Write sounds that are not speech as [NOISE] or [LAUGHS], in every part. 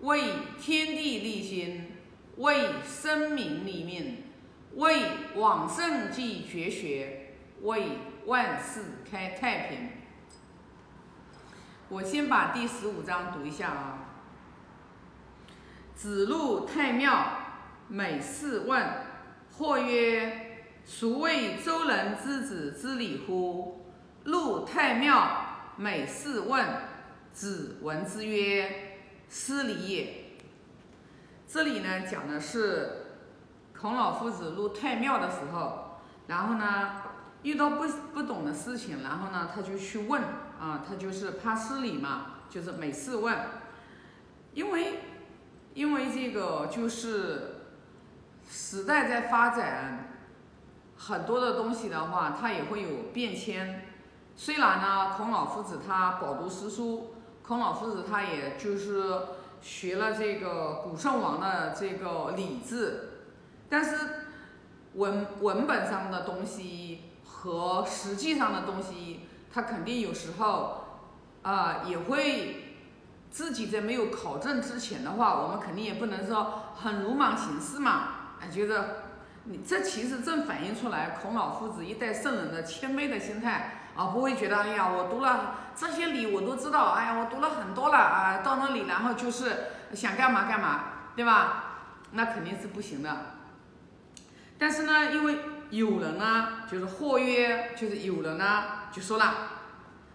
为天地立心，为生民立命，为往圣继绝学，为万世开太平。我先把第十五章读一下啊。子路太庙，每事问。或曰：“孰谓周人之子之礼乎？”路太庙，每事问。子闻之曰：“失礼也。”这里呢讲的是孔老夫子入太庙的时候，然后呢遇到不不懂的事情，然后呢他就去问啊，他就是怕失礼嘛，就是每次问。因为因为这个就是时代在发展，很多的东西的话，它也会有变迁。虽然呢，孔老夫子他饱读诗书。孔老夫子他也就是学了这个古圣王的这个礼制，但是文文本上的东西和实际上的东西，他肯定有时候啊也会自己在没有考证之前的话，我们肯定也不能说很鲁莽行事嘛，啊觉得你这其实正反映出来孔老夫子一代圣人的谦卑的心态。啊，不会觉得，哎呀，我读了这些礼，我都知道，哎呀，我读了很多了啊，到那里然后就是想干嘛干嘛，对吧？那肯定是不行的。但是呢，因为有人呢，就是或曰，就是有人呢就说了，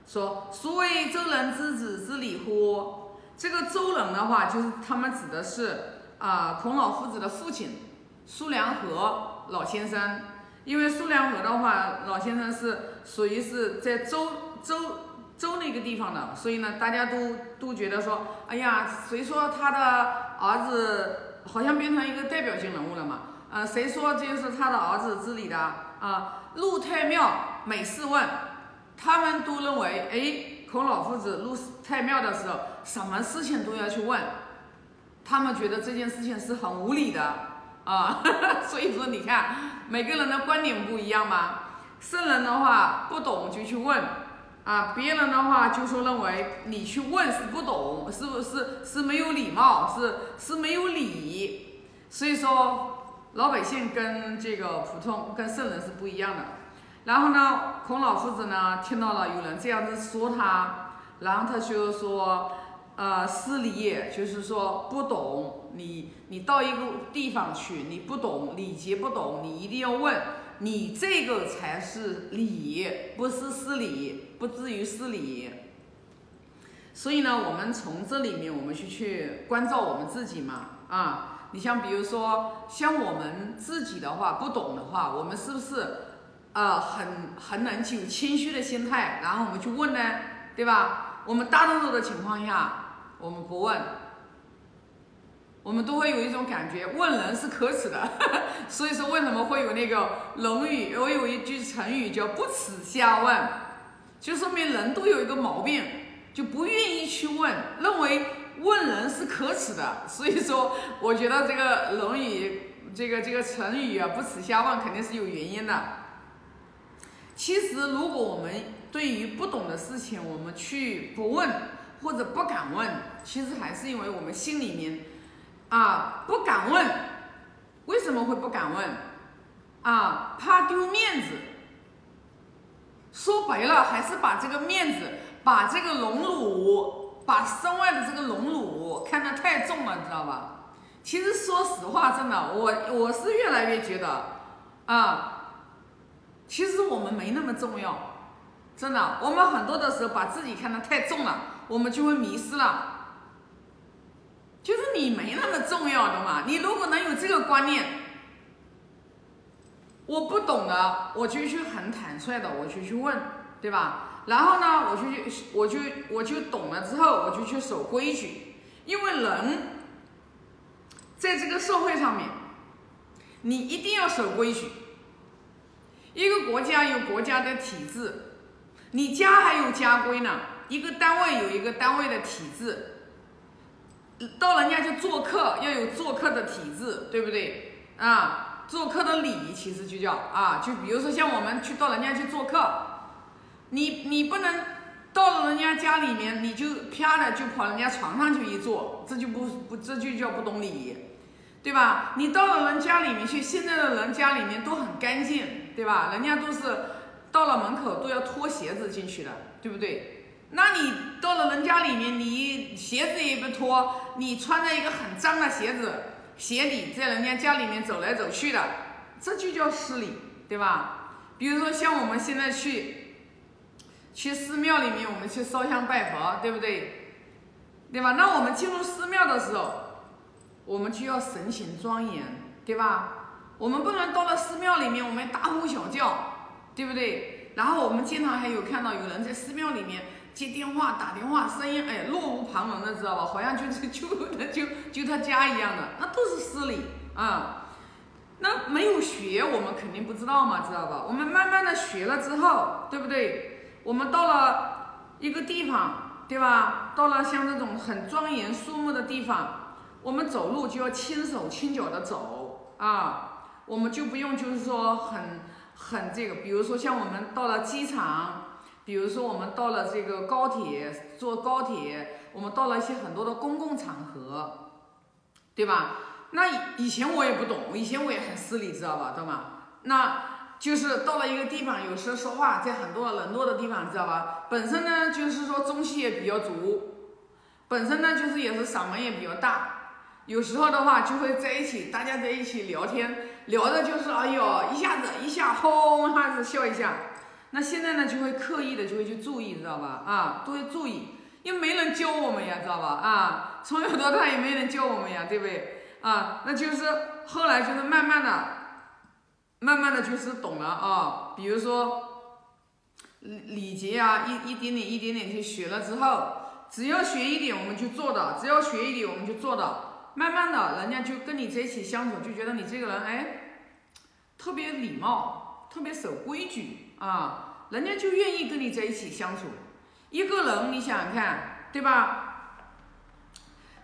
说所谓周人之子之礼乎？这个周人的话，就是他们指的是啊，孔老夫子的父亲苏良和老先生。因为苏良和的话，老先生是属于是在周周周那个地方的，所以呢，大家都都觉得说，哎呀，谁说他的儿子好像变成一个代表性人物了嘛？呃，谁说这是他的儿子治理的啊？入太庙每事问，他们都认为，哎，孔老夫子入太庙的时候，什么事情都要去问，他们觉得这件事情是很无理的。啊，[LAUGHS] 所以说你看，每个人的观点不一样嘛。圣人的话不懂就去问，啊，别人的话就说认为你去问是不懂，是不是是没有礼貌，是是没有礼。所以说老百姓跟这个普通跟圣人是不一样的。然后呢，孔老夫子呢听到了有人这样子说他，然后他就说。呃，失礼就是说不懂你，你到一个地方去，你不懂礼节，不懂，你一定要问，你这个才是礼，不是失礼，不至于失礼。所以呢，我们从这里面，我们去去关照我们自己嘛，啊，你像比如说，像我们自己的话，不懂的话，我们是不是呃很很能有谦虚的心态，然后我们去问呢，对吧？我们大多数的情况下。我们不问，我们都会有一种感觉，问人是可耻的。[LAUGHS] 所以说，为什么会有那个《论语》？我有一句成语叫“不耻下问”，就说明人都有一个毛病，就不愿意去问，认为问人是可耻的。所以说，我觉得这个《论语》这个这个成语啊，“不耻下问”肯定是有原因的。其实，如果我们对于不懂的事情，我们去不问。或者不敢问，其实还是因为我们心里面啊不敢问。为什么会不敢问？啊，怕丢面子。说白了，还是把这个面子，把这个荣辱，把身外的这个荣辱看得太重了，你知道吧？其实说实话，真的，我我是越来越觉得啊，其实我们没那么重要，真的，我们很多的时候把自己看得太重了。我们就会迷失了，就是你没那么重要的嘛。你如果能有这个观念，我不懂的，我就去很坦率的，我就去问，对吧？然后呢，我就去，我就我就懂了之后，我就去守规矩。因为人在这个社会上面，你一定要守规矩。一个国家有国家的体制，你家还有家规呢。一个单位有一个单位的体制，到人家去做客要有做客的体制，对不对？啊，做客的礼其实就叫啊，就比如说像我们去到人家去做客，你你不能到了人家家里面，你就啪的就跑人家床上去一坐，这就不不这就叫不懂礼仪，对吧？你到了人家里面去，现在的人家里面都很干净，对吧？人家都是到了门口都要脱鞋子进去的，对不对？那你到了人家里面，你鞋子也不脱，你穿着一个很脏的鞋子，鞋底在人家家里面走来走去的，这就叫失礼，对吧？比如说像我们现在去。去寺庙里面，我们去烧香拜佛，对不对？对吧？那我们进入寺庙的时候，我们就要神情庄严，对吧？我们不能到了寺庙里面，我们大呼小叫，对不对？然后我们经常还有看到有人在寺庙里面接电话、打电话，声音哎落无旁人的，知道吧？好像就是 [LAUGHS] 就就就他家一样的，那都是失礼啊。那没有学，我们肯定不知道嘛，知道吧？我们慢慢的学了之后，对不对？我们到了一个地方，对吧？到了像这种很庄严肃穆的地方，我们走路就要轻手轻脚的走啊，我们就不用就是说很很这个，比如说像我们到了机场，比如说我们到了这个高铁，坐高铁，我们到了一些很多的公共场合，对吧？那以前我也不懂，以前我也很失礼，知道吧？懂吗？那。就是到了一个地方，有时候说话在很多人多的地方，知道吧？本身呢，就是说中气也比较足，本身呢，就是也是嗓门也比较大。有时候的话，就会在一起，大家在一起聊天，聊的就是哎呦，一下子一下轰一下子笑一下。那现在呢，就会刻意的就会去注意，知道吧？啊，都会注意，因为没人教我们呀，知道吧？啊，从小到大也没人教我们呀，对不对？啊，那就是后来就是慢慢的。慢慢的就是懂了啊，比如说礼礼节啊，一一点点一点点去学了之后，只要学一点我们就做的，只要学一点我们就做的，慢慢的人家就跟你在一起相处，就觉得你这个人哎，特别礼貌，特别守规矩啊，人家就愿意跟你在一起相处。一个人你想想看，对吧？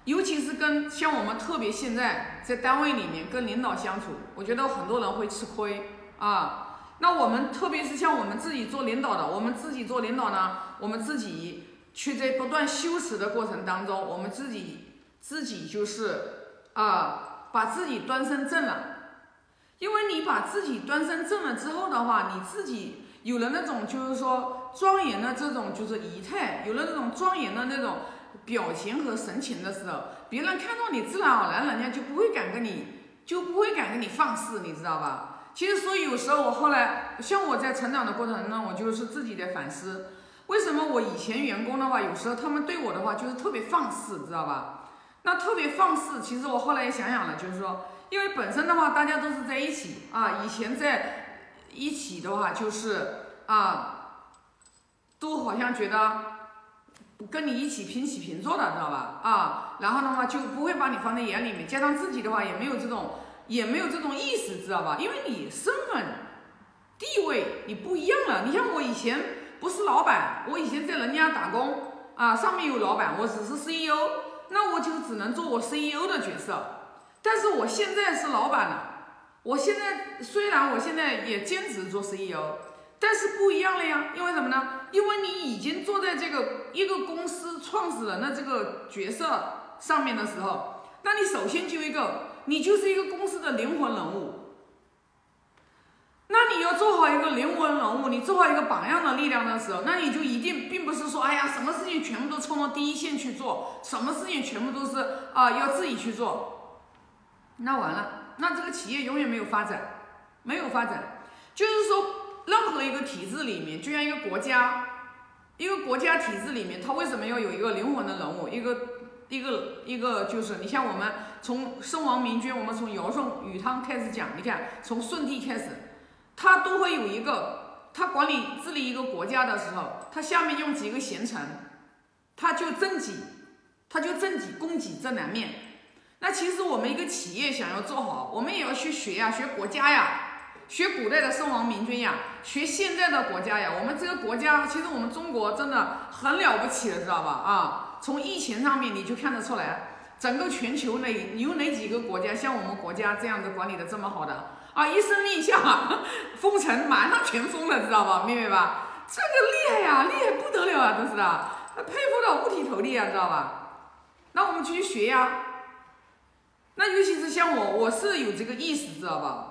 尤其是跟像我们特别现在在单位里面跟领导相处，我觉得很多人会吃亏啊。那我们特别是像我们自己做领导的，我们自己做领导呢，我们自己去在不断修持的过程当中，我们自己自己就是啊，把自己端身正了。因为你把自己端身正了之后的话，你自己有了那种就是说庄严的这种就是仪态，有了那种庄严的那种。表情和神情的时候，别人看到你自然而然，人家就不会敢跟你，就不会敢跟你放肆，你知道吧？其实，所以有时候我后来，像我在成长的过程中，我就是自己在反思，为什么我以前员工的话，有时候他们对我的话就是特别放肆，知道吧？那特别放肆，其实我后来也想想了，就是说，因为本身的话，大家都是在一起啊，以前在一起的话，就是啊，都好像觉得。跟你一起平起平坐的，知道吧？啊，然后的话就不会把你放在眼里面，加上自己的话也没有这种，也没有这种意识，知道吧？因为你身份地位你不一样了。你像我以前不是老板，我以前在人家打工啊，上面有老板，我只是 CEO，那我就只能做我 CEO 的角色。但是我现在是老板了，我现在虽然我现在也兼职做 CEO。但是不一样了呀，因为什么呢？因为你已经坐在这个一个公司创始人的这个角色上面的时候，那你首先就一个，你就是一个公司的灵魂人物。那你要做好一个灵魂人物，你做好一个榜样的力量的时候，那你就一定并不是说，哎呀，什么事情全部都冲到第一线去做，什么事情全部都是啊要自己去做，那完了，那这个企业永远没有发展，没有发展，就是说。任何一个体制里面，就像一个国家，一个国家体制里面，它为什么要有一个灵魂的人物？一个一个一个就是，你像我们从圣王明君，我们从尧舜禹汤开始讲，你看从舜帝开始，他都会有一个，他管理治理一个国家的时候，他下面用几个贤臣，他就正己，他就正己供己这两面。那其实我们一个企业想要做好，我们也要去学呀，学国家呀。学古代的圣王明君呀，学现在的国家呀，我们这个国家其实我们中国真的很了不起的，知道吧？啊，从疫情上面你就看得出来，整个全球哪有哪几个国家像我们国家这样子管理的这么好的啊？一声令下，[LAUGHS] 封城马上全封了，知道吧？明白吧？这个厉害呀，厉害不得了啊，真是的，佩服到五体投地啊，知道吧？那我们去学呀。那尤其是像我，我是有这个意识，知道吧？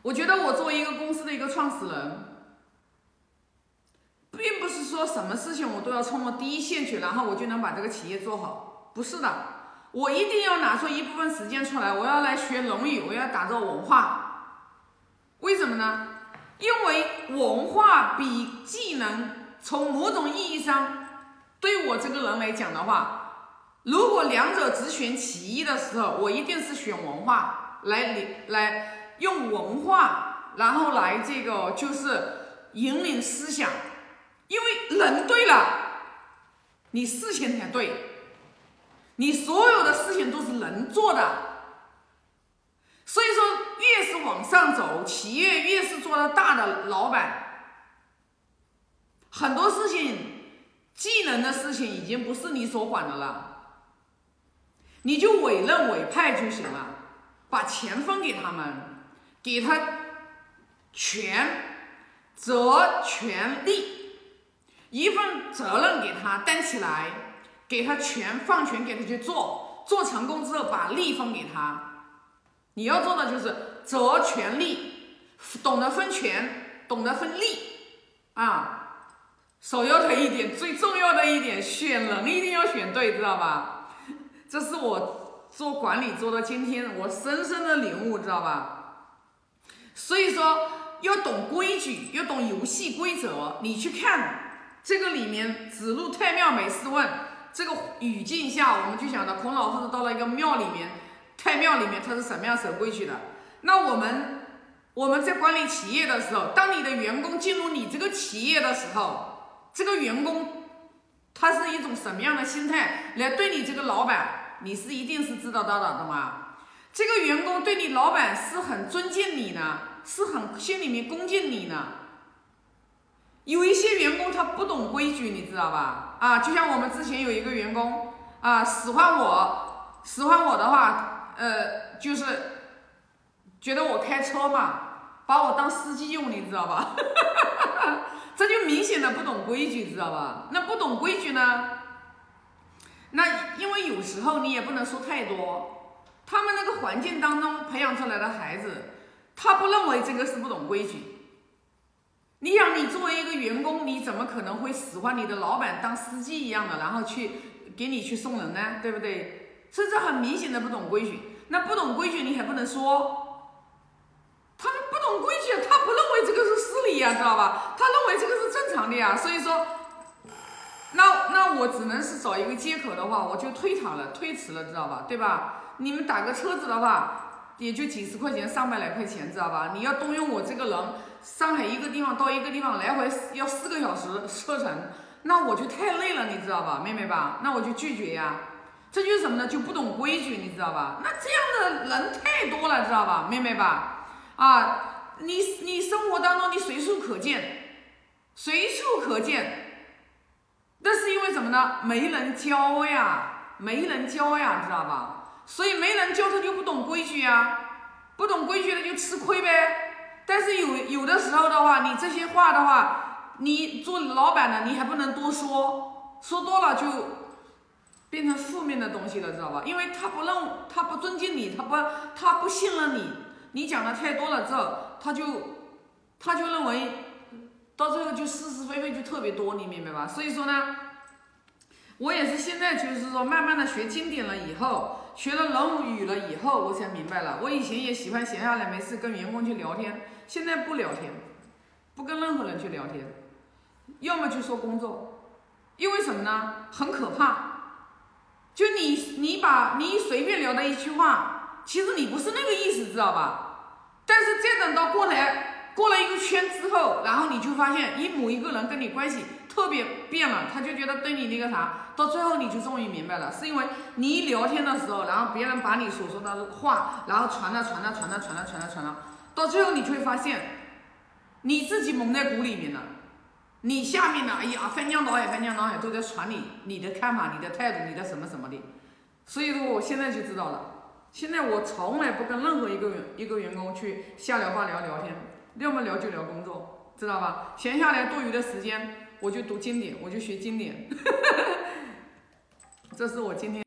我觉得我作为一个公司的一个创始人，并不是说什么事情我都要冲到第一线去，然后我就能把这个企业做好，不是的，我一定要拿出一部分时间出来，我要来学《论语》，我要打造文化。为什么呢？因为文化比技能，从某种意义上，对我这个人来讲的话，如果两者只选其一的时候，我一定是选文化来来。用文化，然后来这个就是引领思想，因为人对了，你事情才对，你所有的事情都是人做的，所以说越是往上走，企业越是做的大的老板，很多事情技能的事情已经不是你所管的了，你就委任委派就行了，把钱分给他们。给他权责权利，一份责任给他担起来，给他权放权给他去做，做成功之后把利分给他。你要做的就是责权利，懂得分权，懂得分利啊。首要的一点，最重要的一点，选人一定要选对，知道吧？这是我做管理做到今天我深深的领悟，知道吧？所以说要懂规矩，要懂游戏规则。你去看这个里面“子路太庙每事问”这个语境下，我们就想到孔老夫子到了一个庙里面，太庙里面他是什么样守规矩的？那我们我们在管理企业的时候，当你的员工进入你这个企业的时候，这个员工他是一种什么样的心态来对你这个老板？你是一定是知道到的，懂吗？这个员工对你老板是很尊敬你呢，是很心里面恭敬你呢。有一些员工他不懂规矩，你知道吧？啊，就像我们之前有一个员工啊，使唤我，使唤我的话，呃，就是觉得我开车嘛，把我当司机用，你知道吧？哈哈哈哈哈这就明显的不懂规矩，知道吧？那不懂规矩呢？那因为有时候你也不能说太多。他们那个环境当中培养出来的孩子，他不认为这个是不懂规矩。你想，你作为一个员工，你怎么可能会使唤你的老板当司机一样的，然后去给你去送人呢？对不对？甚至很明显的不懂规矩。那不懂规矩，你还不能说，他们不懂规矩，他不认为这个是失礼呀，知道吧？他认为这个正常的呀。所以说，那那我只能是找一个借口的话，我就推搪了，推迟了，知道吧？对吧？你们打个车子的话，也就几十块钱，上百来块钱，知道吧？你要动用我这个人，上海一个地方到一个地方来回要四个小时车程，那我就太累了，你知道吧，妹妹吧？那我就拒绝呀。这就是什么呢？就不懂规矩，你知道吧？那这样的人太多了，知道吧，妹妹吧？啊，你你生活当中你随处可见，随处可见，那是因为什么呢？没人教呀。没人教呀，知道吧？所以没人教他就不懂规矩呀，不懂规矩的就吃亏呗。但是有有的时候的话，你这些话的话，你做老板的你还不能多说，说多了就变成负面的东西了，知道吧？因为他不认，他不尊敬你，他不他不信任你，你讲的太多了之后，他就他就认为到最后就是是非非就特别多，你明白吧？所以说呢。我也是现在就是说，慢慢的学经典了以后，学了《论语》了以后，我才明白了。我以前也喜欢闲下来没事跟员工去聊天，现在不聊天，不跟任何人去聊天，要么就说工作，因为什么呢？很可怕。就你你把你随便聊的一句话，其实你不是那个意思，知道吧？但是再等到过来过了一个圈之后，然后你就发现，一某一个人跟你关系。特别变了，他就觉得对你那个啥，到最后你就终于明白了，是因为你一聊天的时候，然后别人把你所说的话，然后传了传了传了传了传了传了，到最后你就会发现，你自己蒙在鼓里面了，你下面的哎呀翻江倒海翻江倒海都在传你你的看法、你的态度、你的什么什么的，所以说我现在就知道了，现在我从来不跟任何一个员一个员工去瞎聊八聊聊天，要么聊就聊工作。知道吧？闲下来多余的时间，我就读经典，我就学经典。[LAUGHS] 这是我今天。